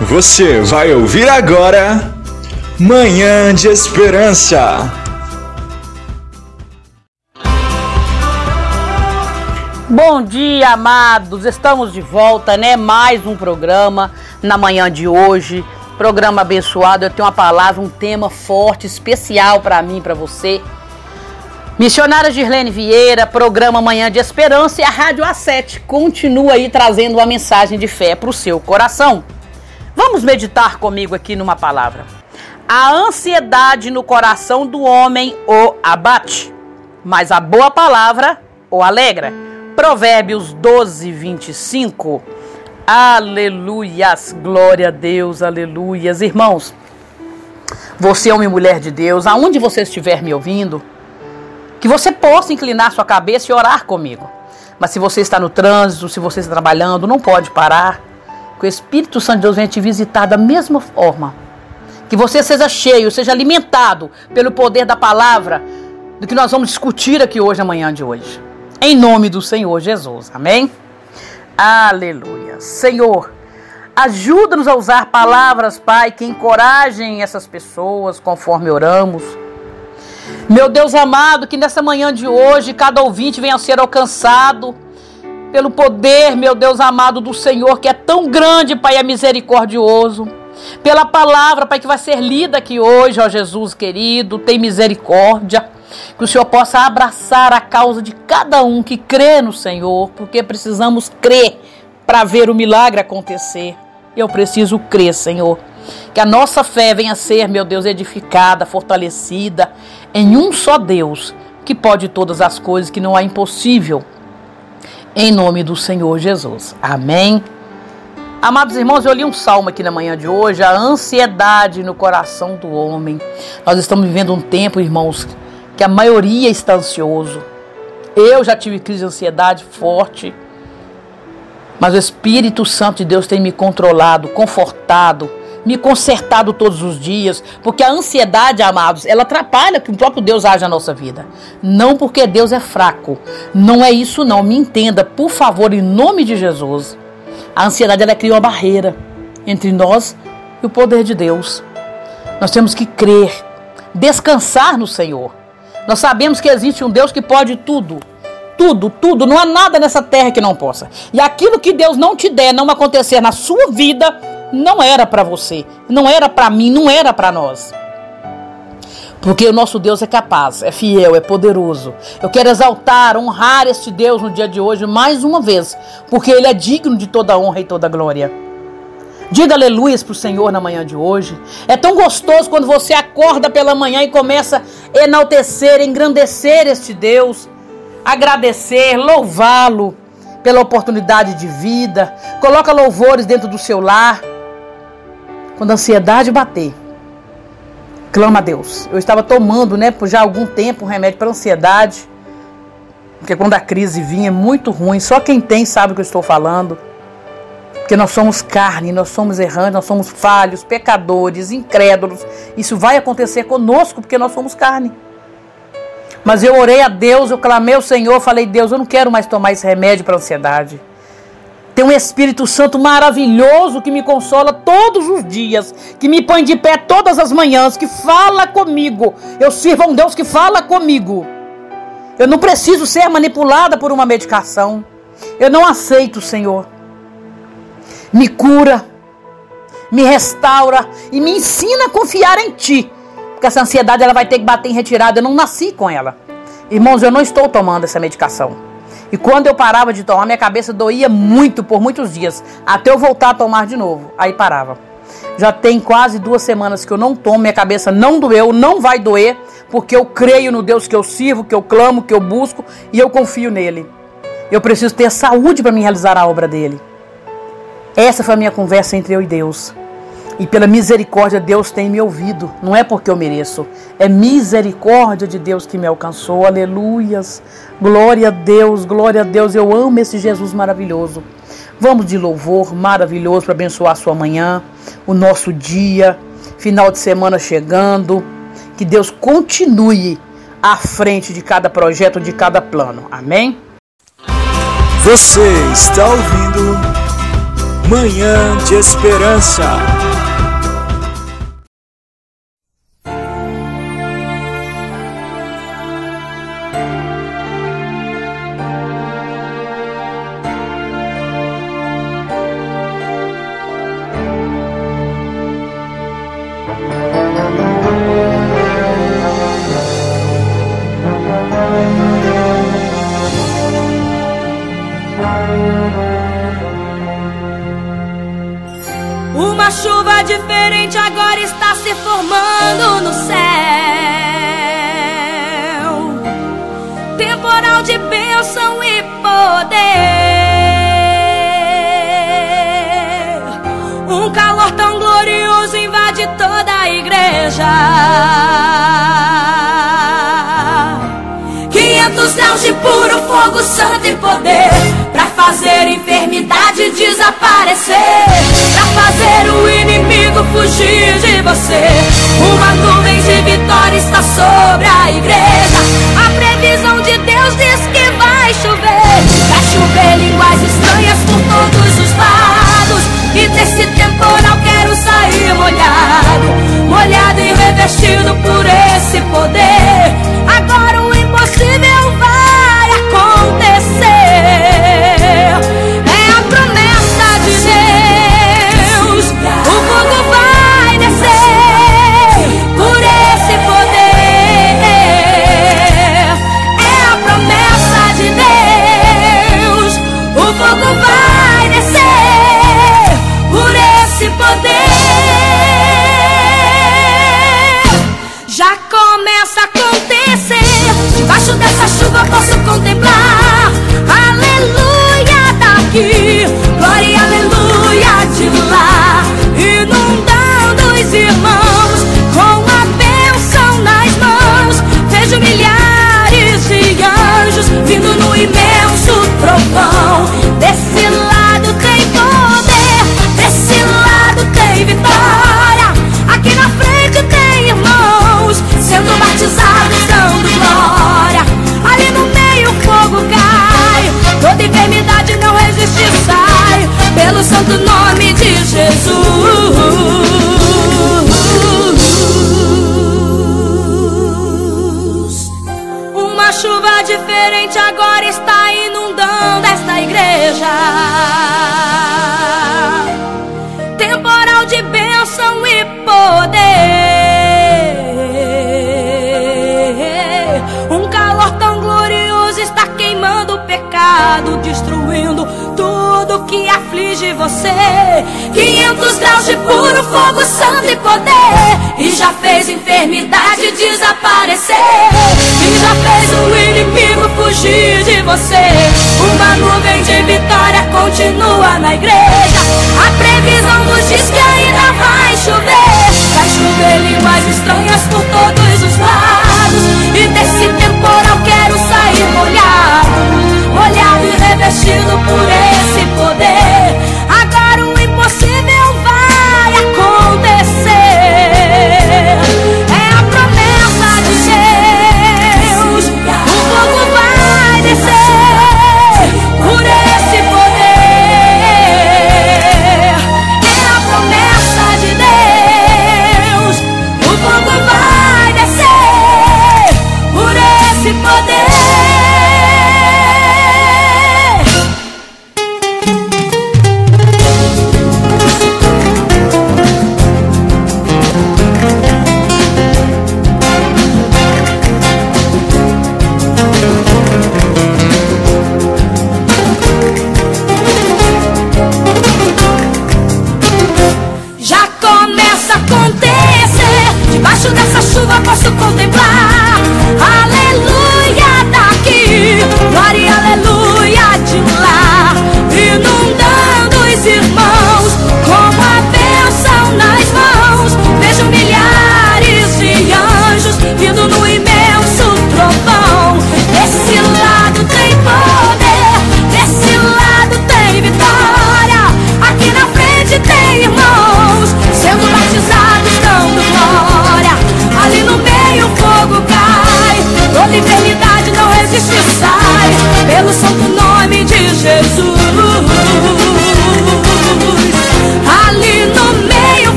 Você vai ouvir agora Manhã de Esperança. Bom dia, amados. Estamos de volta, né? Mais um programa na manhã de hoje. Programa abençoado. Eu tenho uma palavra, um tema forte, especial para mim, para você. Missionária Girlene Vieira, programa Manhã de Esperança e a Rádio A7 continua aí trazendo uma mensagem de fé para o seu coração. Vamos meditar comigo aqui numa palavra. A ansiedade no coração do homem o abate, mas a boa palavra o alegra. Provérbios 12, 25. Aleluias, glória a Deus, aleluias. Irmãos, você é uma mulher de Deus, aonde você estiver me ouvindo, que você possa inclinar sua cabeça e orar comigo. Mas se você está no trânsito, se você está trabalhando, não pode parar. Que o Espírito Santo de Deus venha te visitar da mesma forma. Que você seja cheio, seja alimentado pelo poder da palavra do que nós vamos discutir aqui hoje, amanhã de hoje. Em nome do Senhor Jesus. Amém? Aleluia. Senhor, ajuda-nos a usar palavras, Pai, que encorajem essas pessoas conforme oramos. Meu Deus amado, que nessa manhã de hoje cada ouvinte venha a ser alcançado pelo poder, meu Deus amado, do Senhor, que é tão grande, Pai, é misericordioso. Pela palavra, Pai, que vai ser lida aqui hoje, ó Jesus querido, tem misericórdia. Que o Senhor possa abraçar a causa de cada um que crê no Senhor, porque precisamos crer para ver o milagre acontecer. Eu preciso crer, Senhor. Que a nossa fé venha a ser, meu Deus, edificada, fortalecida em um só Deus, que pode todas as coisas, que não há impossível em nome do Senhor Jesus. Amém. Amados irmãos, eu li um salmo aqui na manhã de hoje, a ansiedade no coração do homem. Nós estamos vivendo um tempo, irmãos, que a maioria está ansioso. Eu já tive crise de ansiedade forte, mas o Espírito Santo de Deus tem me controlado, confortado, me consertado todos os dias, porque a ansiedade, amados, ela atrapalha que o próprio Deus age na nossa vida. Não porque Deus é fraco. Não é isso não. Me entenda, por favor, em nome de Jesus. A ansiedade ela cria uma barreira entre nós e o poder de Deus. Nós temos que crer, descansar no Senhor. Nós sabemos que existe um Deus que pode tudo. Tudo, tudo, não há nada nessa terra que não possa. E aquilo que Deus não te der, não acontecer na sua vida, não era para você, não era para mim, não era para nós. Porque o nosso Deus é capaz, é fiel, é poderoso. Eu quero exaltar, honrar este Deus no dia de hoje mais uma vez, porque ele é digno de toda honra e toda glória. Diga aleluias para o Senhor na manhã de hoje. É tão gostoso quando você acorda pela manhã e começa a enaltecer, engrandecer este Deus, agradecer, louvá-lo pela oportunidade de vida. Coloca louvores dentro do seu lar. Quando a ansiedade bater, clama a Deus. Eu estava tomando, né, por já algum tempo, um remédio para ansiedade. Porque quando a crise vinha é muito ruim. Só quem tem sabe o que eu estou falando. Porque nós somos carne, nós somos errantes, nós somos falhos, pecadores, incrédulos. Isso vai acontecer conosco porque nós somos carne. Mas eu orei a Deus, eu clamei ao Senhor, falei: Deus, eu não quero mais tomar esse remédio para ansiedade. Tem um Espírito Santo maravilhoso que me consola todos os dias, que me põe de pé todas as manhãs, que fala comigo. Eu sirvo a um Deus que fala comigo. Eu não preciso ser manipulada por uma medicação. Eu não aceito, Senhor. Me cura, me restaura e me ensina a confiar em Ti. Porque essa ansiedade ela vai ter que bater em retirada. Eu não nasci com ela. Irmãos, eu não estou tomando essa medicação. E quando eu parava de tomar, minha cabeça doía muito por muitos dias, até eu voltar a tomar de novo. Aí parava. Já tem quase duas semanas que eu não tomo, minha cabeça não doeu, não vai doer, porque eu creio no Deus que eu sirvo, que eu clamo, que eu busco e eu confio nele. Eu preciso ter saúde para me realizar a obra dele. Essa foi a minha conversa entre eu e Deus. E pela misericórdia Deus tem me ouvido. Não é porque eu mereço. É misericórdia de Deus que me alcançou. Aleluias. Glória a Deus, glória a Deus. Eu amo esse Jesus maravilhoso. Vamos de louvor maravilhoso para abençoar a sua manhã, o nosso dia, final de semana chegando. Que Deus continue à frente de cada projeto, de cada plano. Amém? Você está ouvindo Manhã de Esperança. chuva diferente agora está se formando no céu. Temporal de bênção e poder. Um calor tão glorioso invade toda a igreja. 500 céus de puro fogo, santo e poder. Pra fazer enfermidade desaparecer. Pra fazer o inimigo fugir de você. Uma nuvem de vitória está sobre a igreja. A previsão de Deus diz que vai chover. Vai chover línguas estranhas por todos os lados. E desse temporal quero sair molhado. Molhado e revestido por esse poder. Agora o impossível destruindo tudo que aflige você. 500 graus de puro fogo, santo e poder, e já fez enfermidade desaparecer, e já fez o inimigo fugir de você. Uma nuvem de vitória continua na igreja. A previsão nos diz que ainda vai chover, vai chover línguas estranhas por todos os lados, e desse temporal quero sair molhado revestido por esse poder.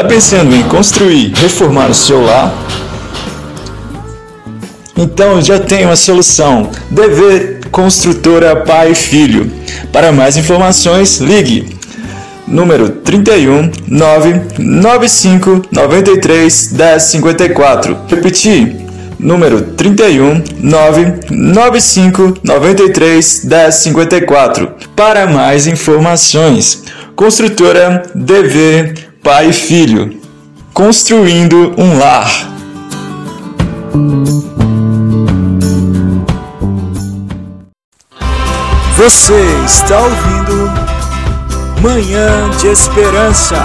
Está pensando em construir, reformar o seu lar? Então já tem uma solução. DV Construtora Pai e Filho. Para mais informações, ligue número 31 995 93 1054. Repetir, número 31 995 93 1054. Para mais informações, construtora DV Pai e Filho. Construindo um lar. Você está ouvindo Manhã de Esperança.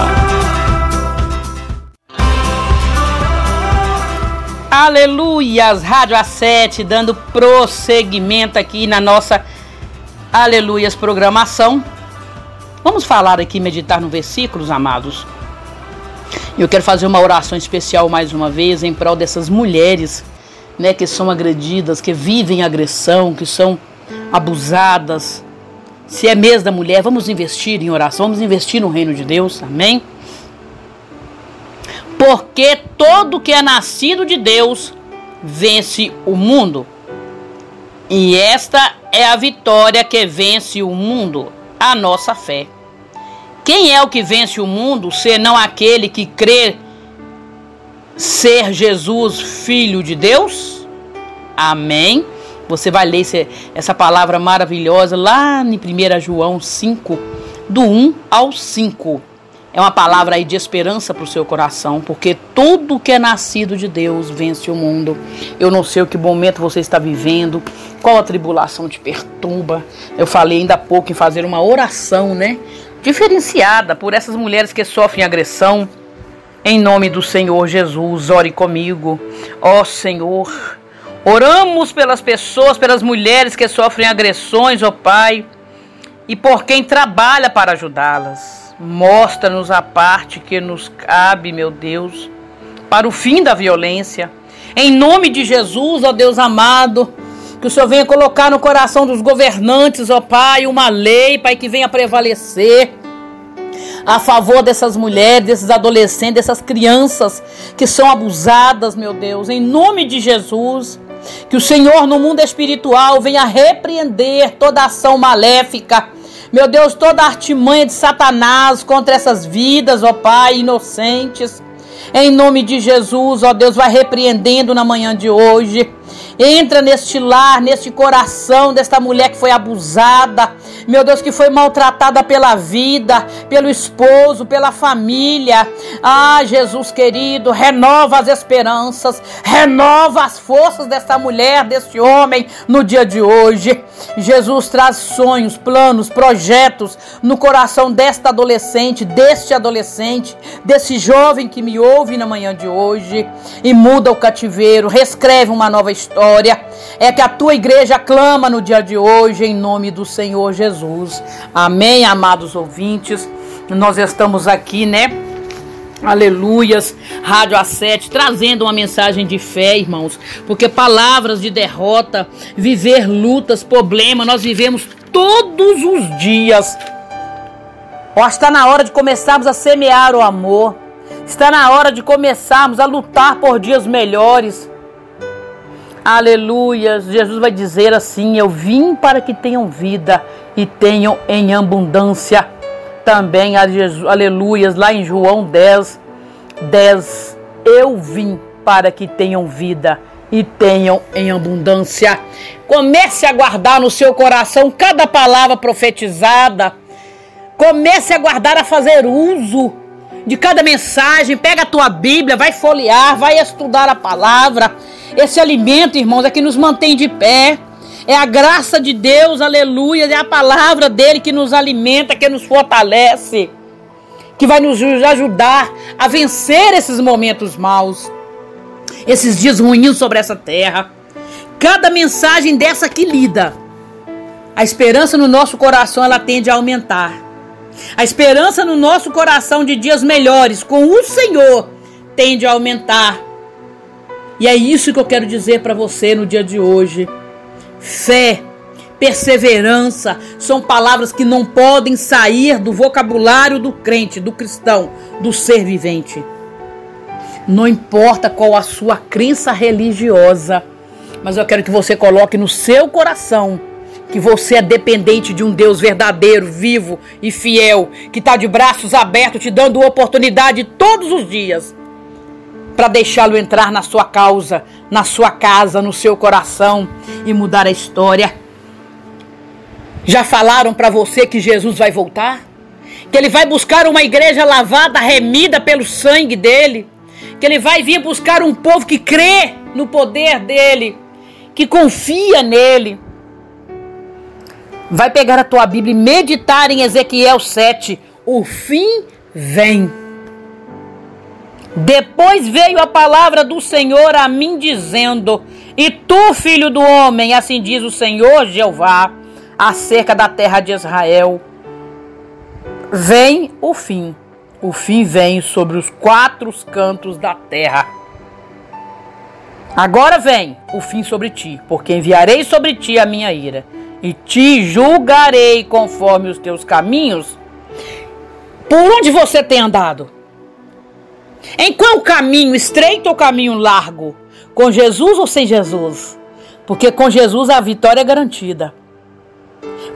Aleluias, Rádio A7, dando prosseguimento aqui na nossa Aleluias programação. Vamos falar aqui, meditar no versículos, amados. Eu quero fazer uma oração especial mais uma vez em prol dessas mulheres, né, que são agredidas, que vivem agressão, que são abusadas, se é mês da mulher, vamos investir em oração, vamos investir no reino de Deus, amém? Porque todo que é nascido de Deus vence o mundo. E esta é a vitória que vence o mundo, a nossa fé. Quem é o que vence o mundo, senão aquele que crê ser Jesus, filho de Deus? Amém. Você vai ler essa palavra maravilhosa lá em 1 João 5, do 1 ao 5. É uma palavra aí de esperança para o seu coração, porque tudo que é nascido de Deus vence o mundo. Eu não sei o que momento você está vivendo, qual a tribulação te perturba. Eu falei ainda há pouco em fazer uma oração, né? Diferenciada por essas mulheres que sofrem agressão. Em nome do Senhor Jesus, ore comigo. Ó Senhor, Oramos pelas pessoas, pelas mulheres que sofrem agressões, ó Pai, e por quem trabalha para ajudá-las. Mostra-nos a parte que nos cabe, meu Deus, para o fim da violência. Em nome de Jesus, ó Deus amado, que o Senhor venha colocar no coração dos governantes, ó Pai, uma lei, Pai, que venha prevalecer a favor dessas mulheres, desses adolescentes, dessas crianças que são abusadas, meu Deus. Em nome de Jesus, que o Senhor no mundo espiritual venha repreender toda ação maléfica. Meu Deus, toda artimanha de Satanás contra essas vidas, ó Pai, inocentes. Em nome de Jesus, ó Deus, vai repreendendo na manhã de hoje. Entra neste lar, neste coração desta mulher que foi abusada, meu Deus, que foi maltratada pela vida, pelo esposo, pela família. Ah, Jesus querido, renova as esperanças, renova as forças desta mulher, deste homem no dia de hoje. Jesus traz sonhos, planos, projetos no coração desta adolescente, deste adolescente, desse jovem que me ouve na manhã de hoje e muda o cativeiro, reescreve uma nova história é que a tua igreja clama no dia de hoje em nome do Senhor Jesus. Amém, amados ouvintes. Nós estamos aqui, né? Aleluias, Rádio A7, trazendo uma mensagem de fé, irmãos, porque palavras de derrota, viver lutas, problemas, nós vivemos todos os dias. Ó, está na hora de começarmos a semear o amor, está na hora de começarmos a lutar por dias melhores. Aleluia. Jesus vai dizer assim: Eu vim para que tenham vida e tenham em abundância. Também, aleluias, lá em João 10, 10. Eu vim para que tenham vida e tenham em abundância. Comece a guardar no seu coração cada palavra profetizada. Comece a guardar, a fazer uso de cada mensagem. Pega a tua Bíblia, vai folhear, vai estudar a palavra. Esse alimento, irmãos, é que nos mantém de pé. É a graça de Deus, aleluia. É a palavra dele que nos alimenta, que nos fortalece, que vai nos ajudar a vencer esses momentos maus, esses dias ruins sobre essa terra. Cada mensagem dessa que lida, a esperança no nosso coração ela tende a aumentar. A esperança no nosso coração de dias melhores com o Senhor tende a aumentar. E é isso que eu quero dizer para você no dia de hoje. Fé, perseverança, são palavras que não podem sair do vocabulário do crente, do cristão, do ser vivente. Não importa qual a sua crença religiosa, mas eu quero que você coloque no seu coração que você é dependente de um Deus verdadeiro, vivo e fiel, que está de braços abertos, te dando oportunidade todos os dias para deixá-lo entrar na sua causa, na sua casa, no seu coração e mudar a história. Já falaram para você que Jesus vai voltar? Que ele vai buscar uma igreja lavada, remida pelo sangue dele? Que ele vai vir buscar um povo que crê no poder dele, que confia nele? Vai pegar a tua Bíblia e meditar em Ezequiel 7. O fim vem. Depois veio a palavra do Senhor a mim, dizendo: E tu, filho do homem, assim diz o Senhor Jeová, acerca da terra de Israel: Vem o fim. O fim vem sobre os quatro cantos da terra. Agora vem o fim sobre ti, porque enviarei sobre ti a minha ira e te julgarei conforme os teus caminhos. Por onde você tem andado? Em qual caminho, estreito ou caminho largo? Com Jesus ou sem Jesus? Porque com Jesus a vitória é garantida.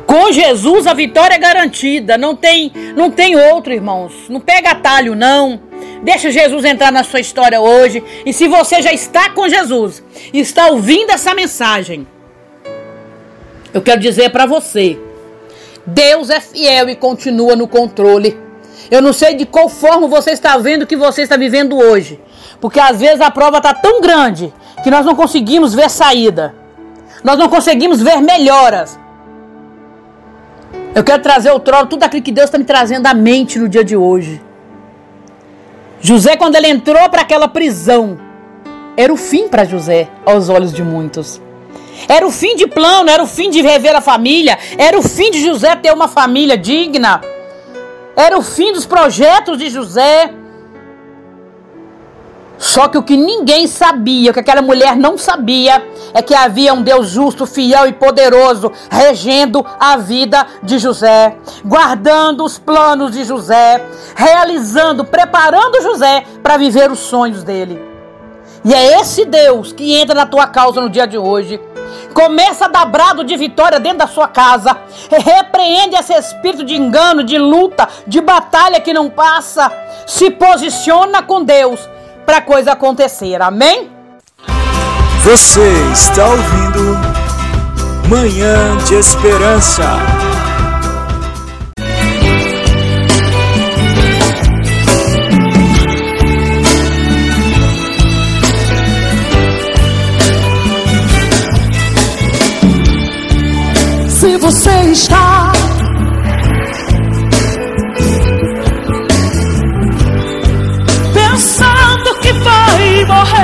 Com Jesus a vitória é garantida. Não tem, não tem outro, irmãos. Não pega atalho, não. Deixa Jesus entrar na sua história hoje. E se você já está com Jesus está ouvindo essa mensagem, eu quero dizer para você: Deus é fiel e continua no controle. Eu não sei de qual forma você está vendo o que você está vivendo hoje. Porque às vezes a prova está tão grande que nós não conseguimos ver saída. Nós não conseguimos ver melhoras. Eu quero trazer o trono, tudo aquilo que Deus está me trazendo à mente no dia de hoje. José, quando ele entrou para aquela prisão, era o fim para José, aos olhos de muitos. Era o fim de plano, era o fim de rever a família, era o fim de José ter uma família digna. Era o fim dos projetos de José. Só que o que ninguém sabia, o que aquela mulher não sabia, é que havia um Deus justo, fiel e poderoso regendo a vida de José, guardando os planos de José, realizando, preparando José para viver os sonhos dele. E é esse Deus que entra na tua causa no dia de hoje Começa a dar brado de vitória dentro da sua casa. Repreende esse espírito de engano, de luta, de batalha que não passa. Se posiciona com Deus para a coisa acontecer. Amém? Você está ouvindo Manhã de Esperança. Você está pensando que vai morrer.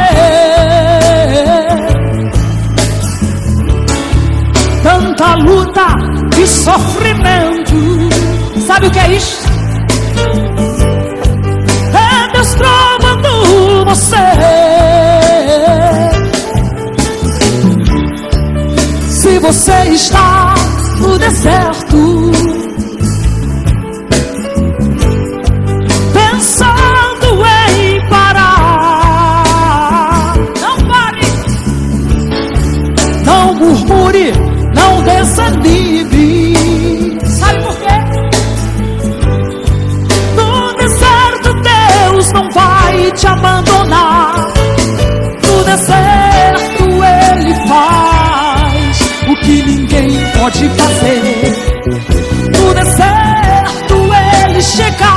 Tanta luta e sofrimento, sabe o que é isso? É Deus provando você. Se você está no deserto. Pensando em parar. Não pare. Não murmure, não desanime. Sabe por quê? No deserto Deus não vai te abandonar. No deserto pode fazer. No deserto ele chega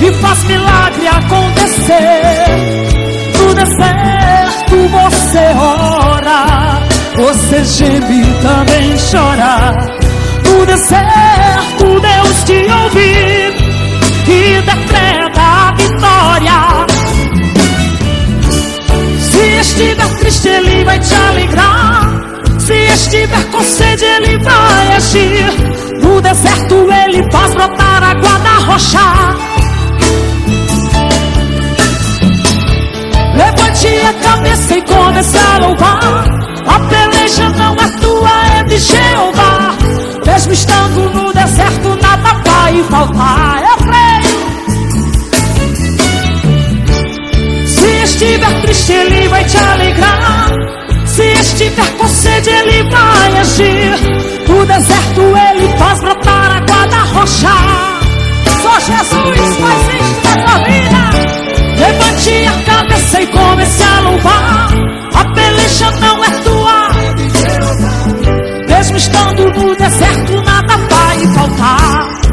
e faz milagre acontecer. No deserto você ora, você geme e também chora. No deserto sede, ele vai agir. No deserto, ele faz brotar água da rocha. Levante a cabeça e comece a louvar. A peleja não é tua, é de Jeová. Mesmo estando no deserto, nada vai faltar. Eu creio. Se estiver triste, ele vai te alegrar. Se estiver com sede, ele vai agir. No deserto, ele faz brotar água da rocha. Só Jesus faz isso na tua vida. Levante a cabeça e comece a louvar. A peleja não é tua. Mesmo estando no deserto, nada vai faltar.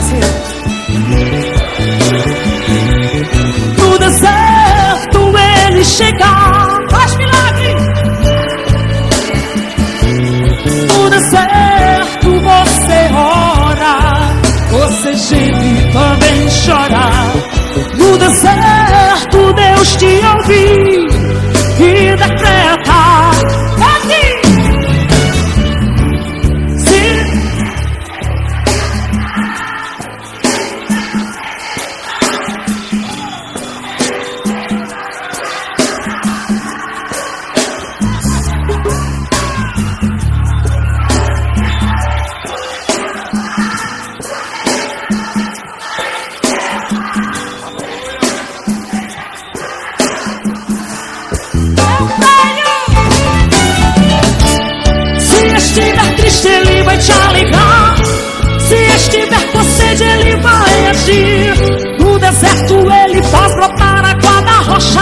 Ninguém triste, ele vai te alegrar. Se estiver com sede, ele vai agir. No deserto, ele faz brotar água da rocha.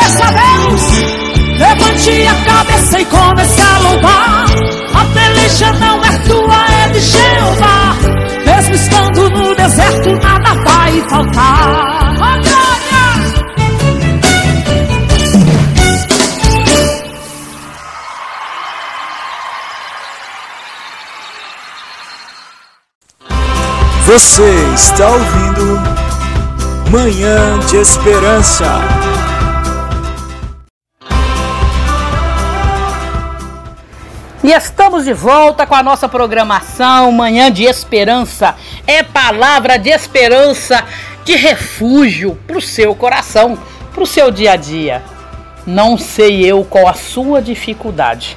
Dessa vez, levante a cabeça e comece a louvar. A peleja não é tua, é de Jeová. Mesmo estando no deserto, nada vai faltar. Você está ouvindo Manhã de Esperança. E estamos de volta com a nossa programação Manhã de Esperança. É palavra de esperança, de refúgio para o seu coração, para o seu dia a dia. Não sei eu qual a sua dificuldade,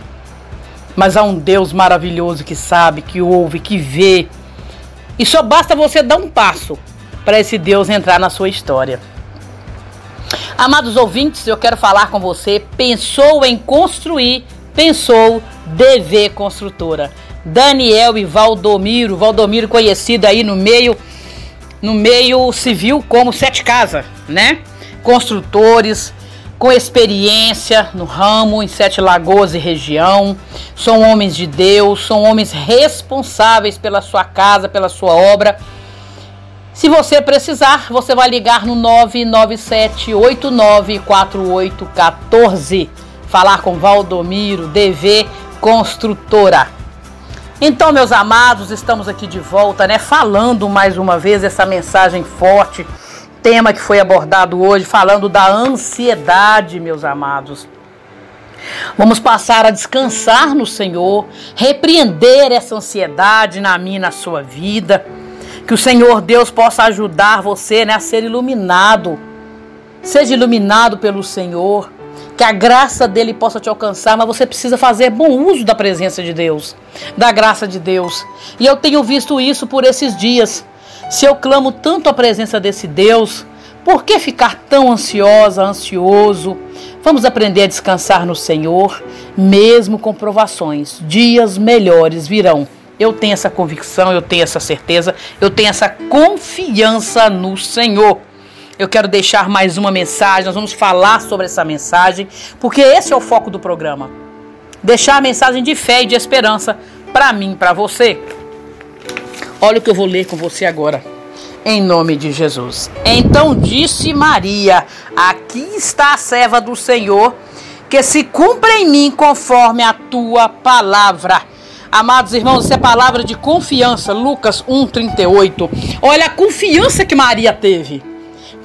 mas há um Deus maravilhoso que sabe, que ouve, que vê. E só basta você dar um passo para esse Deus entrar na sua história. Amados ouvintes, eu quero falar com você. Pensou em construir, pensou DV Construtora. Daniel e Valdomiro, Valdomiro conhecido aí no meio no meio civil como Sete Casa, né? Construtores com experiência no ramo em Sete Lagoas e região. São homens de Deus, são homens responsáveis pela sua casa, pela sua obra. Se você precisar, você vai ligar no 997894814. Falar com Valdomiro, DV Construtora. Então, meus amados, estamos aqui de volta, né? Falando mais uma vez essa mensagem forte, tema que foi abordado hoje, falando da ansiedade, meus amados. Vamos passar a descansar no Senhor, repreender essa ansiedade na minha e na sua vida. Que o Senhor Deus possa ajudar você né, a ser iluminado. Seja iluminado pelo Senhor. Que a graça dele possa te alcançar, mas você precisa fazer bom uso da presença de Deus, da graça de Deus. E eu tenho visto isso por esses dias. Se eu clamo tanto a presença desse Deus, por que ficar tão ansiosa, ansioso? Vamos aprender a descansar no Senhor, mesmo com provações. Dias melhores virão. Eu tenho essa convicção, eu tenho essa certeza, eu tenho essa confiança no Senhor. Eu quero deixar mais uma mensagem, nós vamos falar sobre essa mensagem, porque esse é o foco do programa. Deixar a mensagem de fé e de esperança para mim para você. Olha o que eu vou ler com você agora. Em nome de Jesus. Então disse Maria: Aqui está a serva do Senhor, que se cumpra em mim conforme a tua palavra. Amados irmãos, isso é palavra de confiança. Lucas 1,38. Olha a confiança que Maria teve.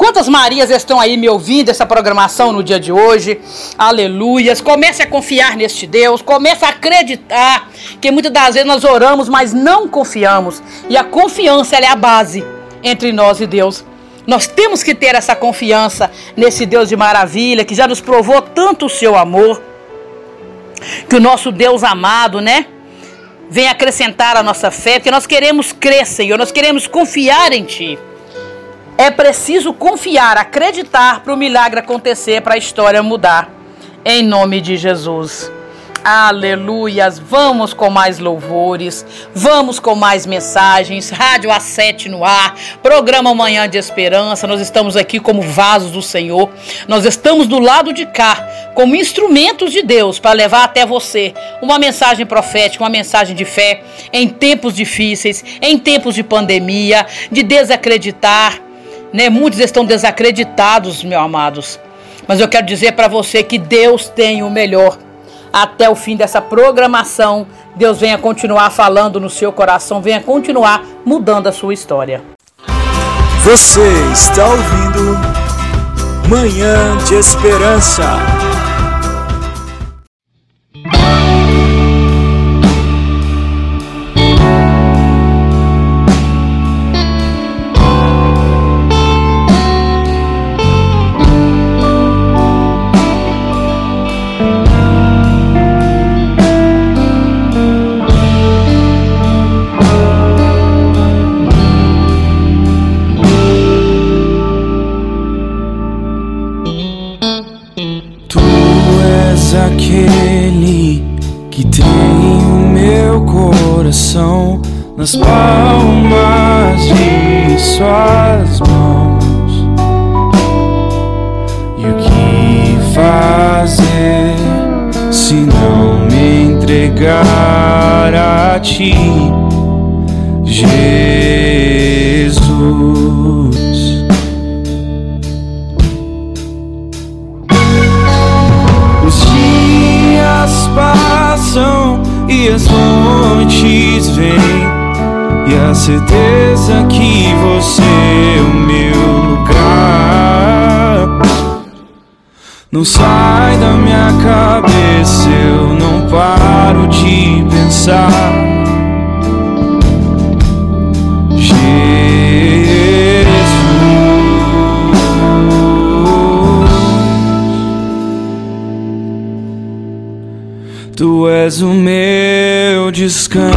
Quantas Marias estão aí me ouvindo essa programação no dia de hoje? Aleluias. Comece a confiar neste Deus, comece a acreditar que muitas das vezes nós oramos, mas não confiamos. E a confiança é a base entre nós e Deus. Nós temos que ter essa confiança nesse Deus de maravilha que já nos provou tanto o seu amor. Que o nosso Deus amado, né? Vem acrescentar a nossa fé, porque nós queremos crer, Senhor, nós queremos confiar em Ti. É preciso confiar, acreditar para o milagre acontecer, para a história mudar. Em nome de Jesus. Aleluias. Vamos com mais louvores, vamos com mais mensagens. Rádio A7 no ar, programa Manhã de Esperança. Nós estamos aqui como vasos do Senhor. Nós estamos do lado de cá, como instrumentos de Deus para levar até você uma mensagem profética, uma mensagem de fé em tempos difíceis, em tempos de pandemia, de desacreditar. Né? Muitos estão desacreditados, meus amados. Mas eu quero dizer para você que Deus tem o melhor até o fim dessa programação. Deus venha continuar falando no seu coração, venha continuar mudando a sua história. Você está ouvindo Manhã de Esperança. As noites vêm e a certeza que você é o meu lugar não sai da minha cabeça, eu não paro de pensar. Tu és o meu descanso.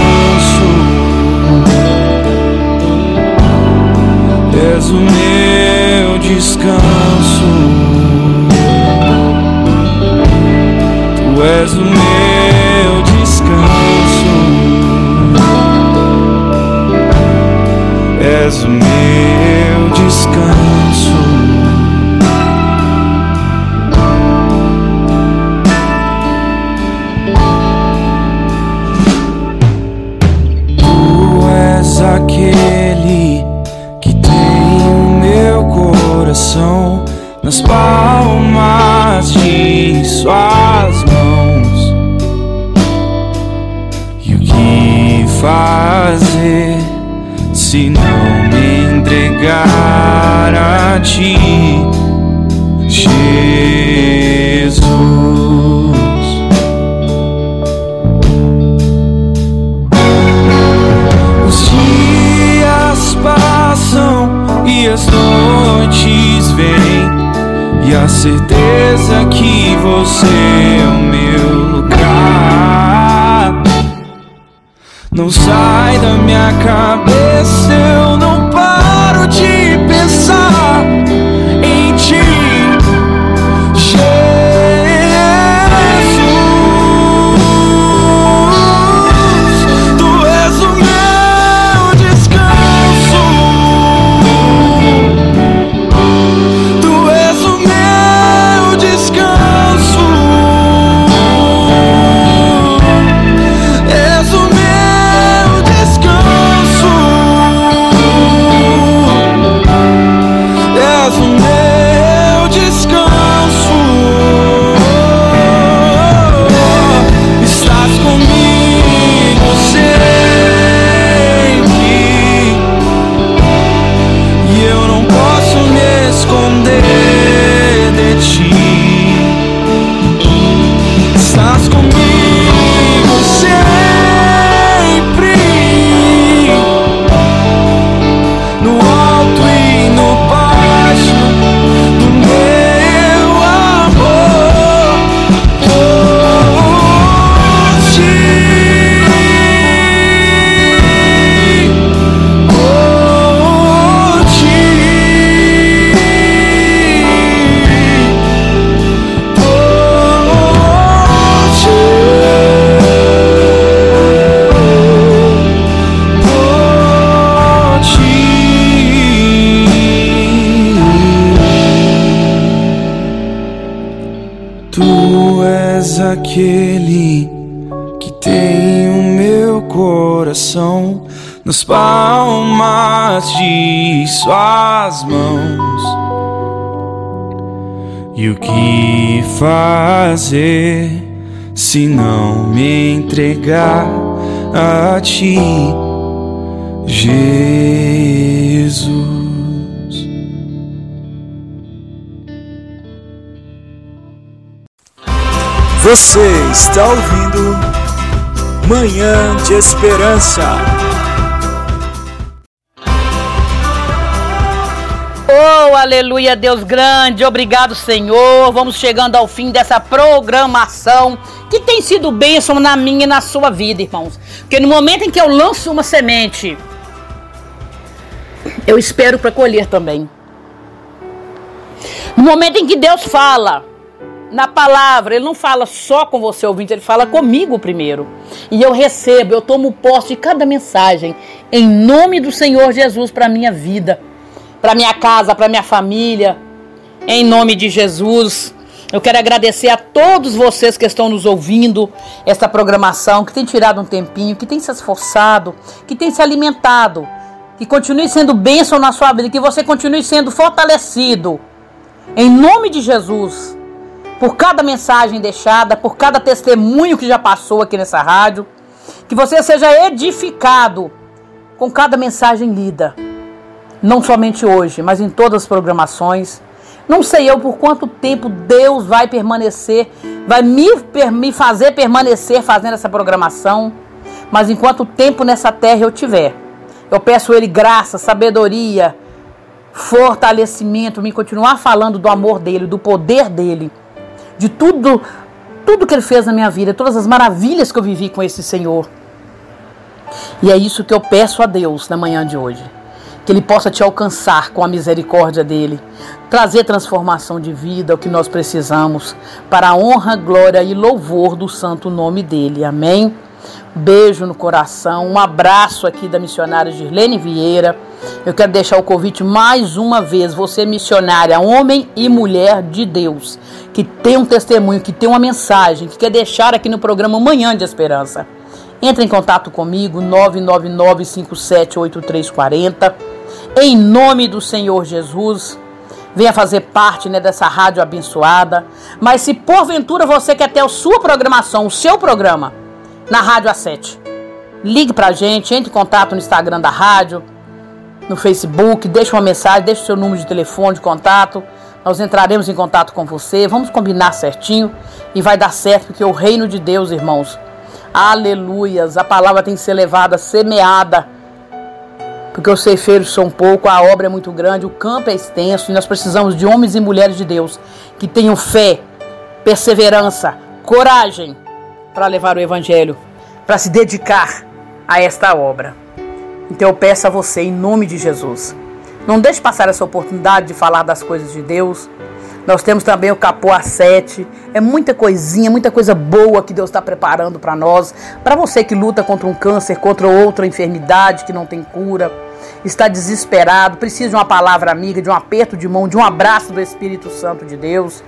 és o meu descanso. Tu és o meu descanso. És o meu descanso. Nas palmas de suas mãos. E o que fazer se não me entregar a ti, Jesus? Certeza que você é o meu lugar. Não sai da minha cabeça, aquele que tem o meu coração nas palmas de suas mãos. E o que fazer se não me entregar a ti, Jesus? Você está ouvindo Manhã de Esperança. Oh, aleluia, Deus grande, obrigado, Senhor. Vamos chegando ao fim dessa programação que tem sido bênção na minha e na sua vida, irmãos. Porque no momento em que eu lanço uma semente, eu espero para colher também. No momento em que Deus fala, na palavra, ele não fala só com você ouvinte, ele fala comigo primeiro. E eu recebo, eu tomo posse de cada mensagem em nome do Senhor Jesus para minha vida, para minha casa, para minha família. Em nome de Jesus. Eu quero agradecer a todos vocês que estão nos ouvindo essa programação, que tem tirado um tempinho, que tem se esforçado, que tem se alimentado, que continue sendo bênção na sua vida, que você continue sendo fortalecido. Em nome de Jesus por cada mensagem deixada, por cada testemunho que já passou aqui nessa rádio. Que você seja edificado com cada mensagem lida. Não somente hoje, mas em todas as programações. Não sei eu por quanto tempo Deus vai permanecer, vai me, me fazer permanecer fazendo essa programação. Mas enquanto tempo nessa terra eu tiver, eu peço Ele graça, sabedoria, fortalecimento, me continuar falando do amor dele, do poder dele de tudo, tudo que ele fez na minha vida, todas as maravilhas que eu vivi com esse Senhor. E é isso que eu peço a Deus na manhã de hoje. Que Ele possa te alcançar com a misericórdia dEle, trazer transformação de vida, o que nós precisamos, para a honra, glória e louvor do santo nome dEle. Amém? Beijo no coração, um abraço aqui da missionária Girlene Vieira. Eu quero deixar o convite mais uma vez, você missionária, homem e mulher de Deus, que tem um testemunho, que tem uma mensagem, que quer deixar aqui no programa Manhã de Esperança. Entre em contato comigo, 999-578340. Em nome do Senhor Jesus, venha fazer parte né, dessa rádio abençoada. Mas se porventura você quer ter a sua programação, o seu programa, na Rádio A7. Ligue pra gente, entre em contato no Instagram da rádio, no Facebook, deixe uma mensagem, deixe o seu número de telefone de contato. Nós entraremos em contato com você, vamos combinar certinho e vai dar certo, porque o reino de Deus, irmãos, aleluias, a palavra tem que ser levada, semeada, porque os ceifeiros são pouco, a obra é muito grande, o campo é extenso e nós precisamos de homens e mulheres de Deus que tenham fé, perseverança, coragem para levar o Evangelho, para se dedicar a esta obra. Então eu peço a você, em nome de Jesus, não deixe passar essa oportunidade de falar das coisas de Deus. Nós temos também o Capô A7. É muita coisinha, muita coisa boa que Deus está preparando para nós. Para você que luta contra um câncer, contra outra enfermidade que não tem cura, está desesperado, precisa de uma palavra amiga, de um aperto de mão, de um abraço do Espírito Santo de Deus.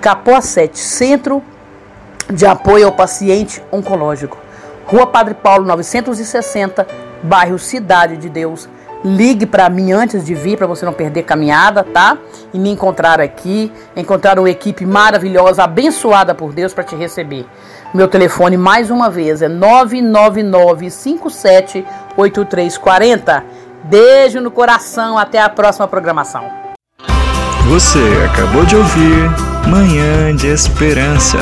Capô A7, Centro de apoio ao paciente oncológico. Rua Padre Paulo 960, bairro Cidade de Deus. Ligue para mim antes de vir para você não perder caminhada, tá? E me encontrar aqui, encontrar uma equipe maravilhosa, abençoada por Deus para te receber. Meu telefone mais uma vez é 999578340. Beijo no coração, até a próxima programação. Você acabou de ouvir Manhã de Esperança.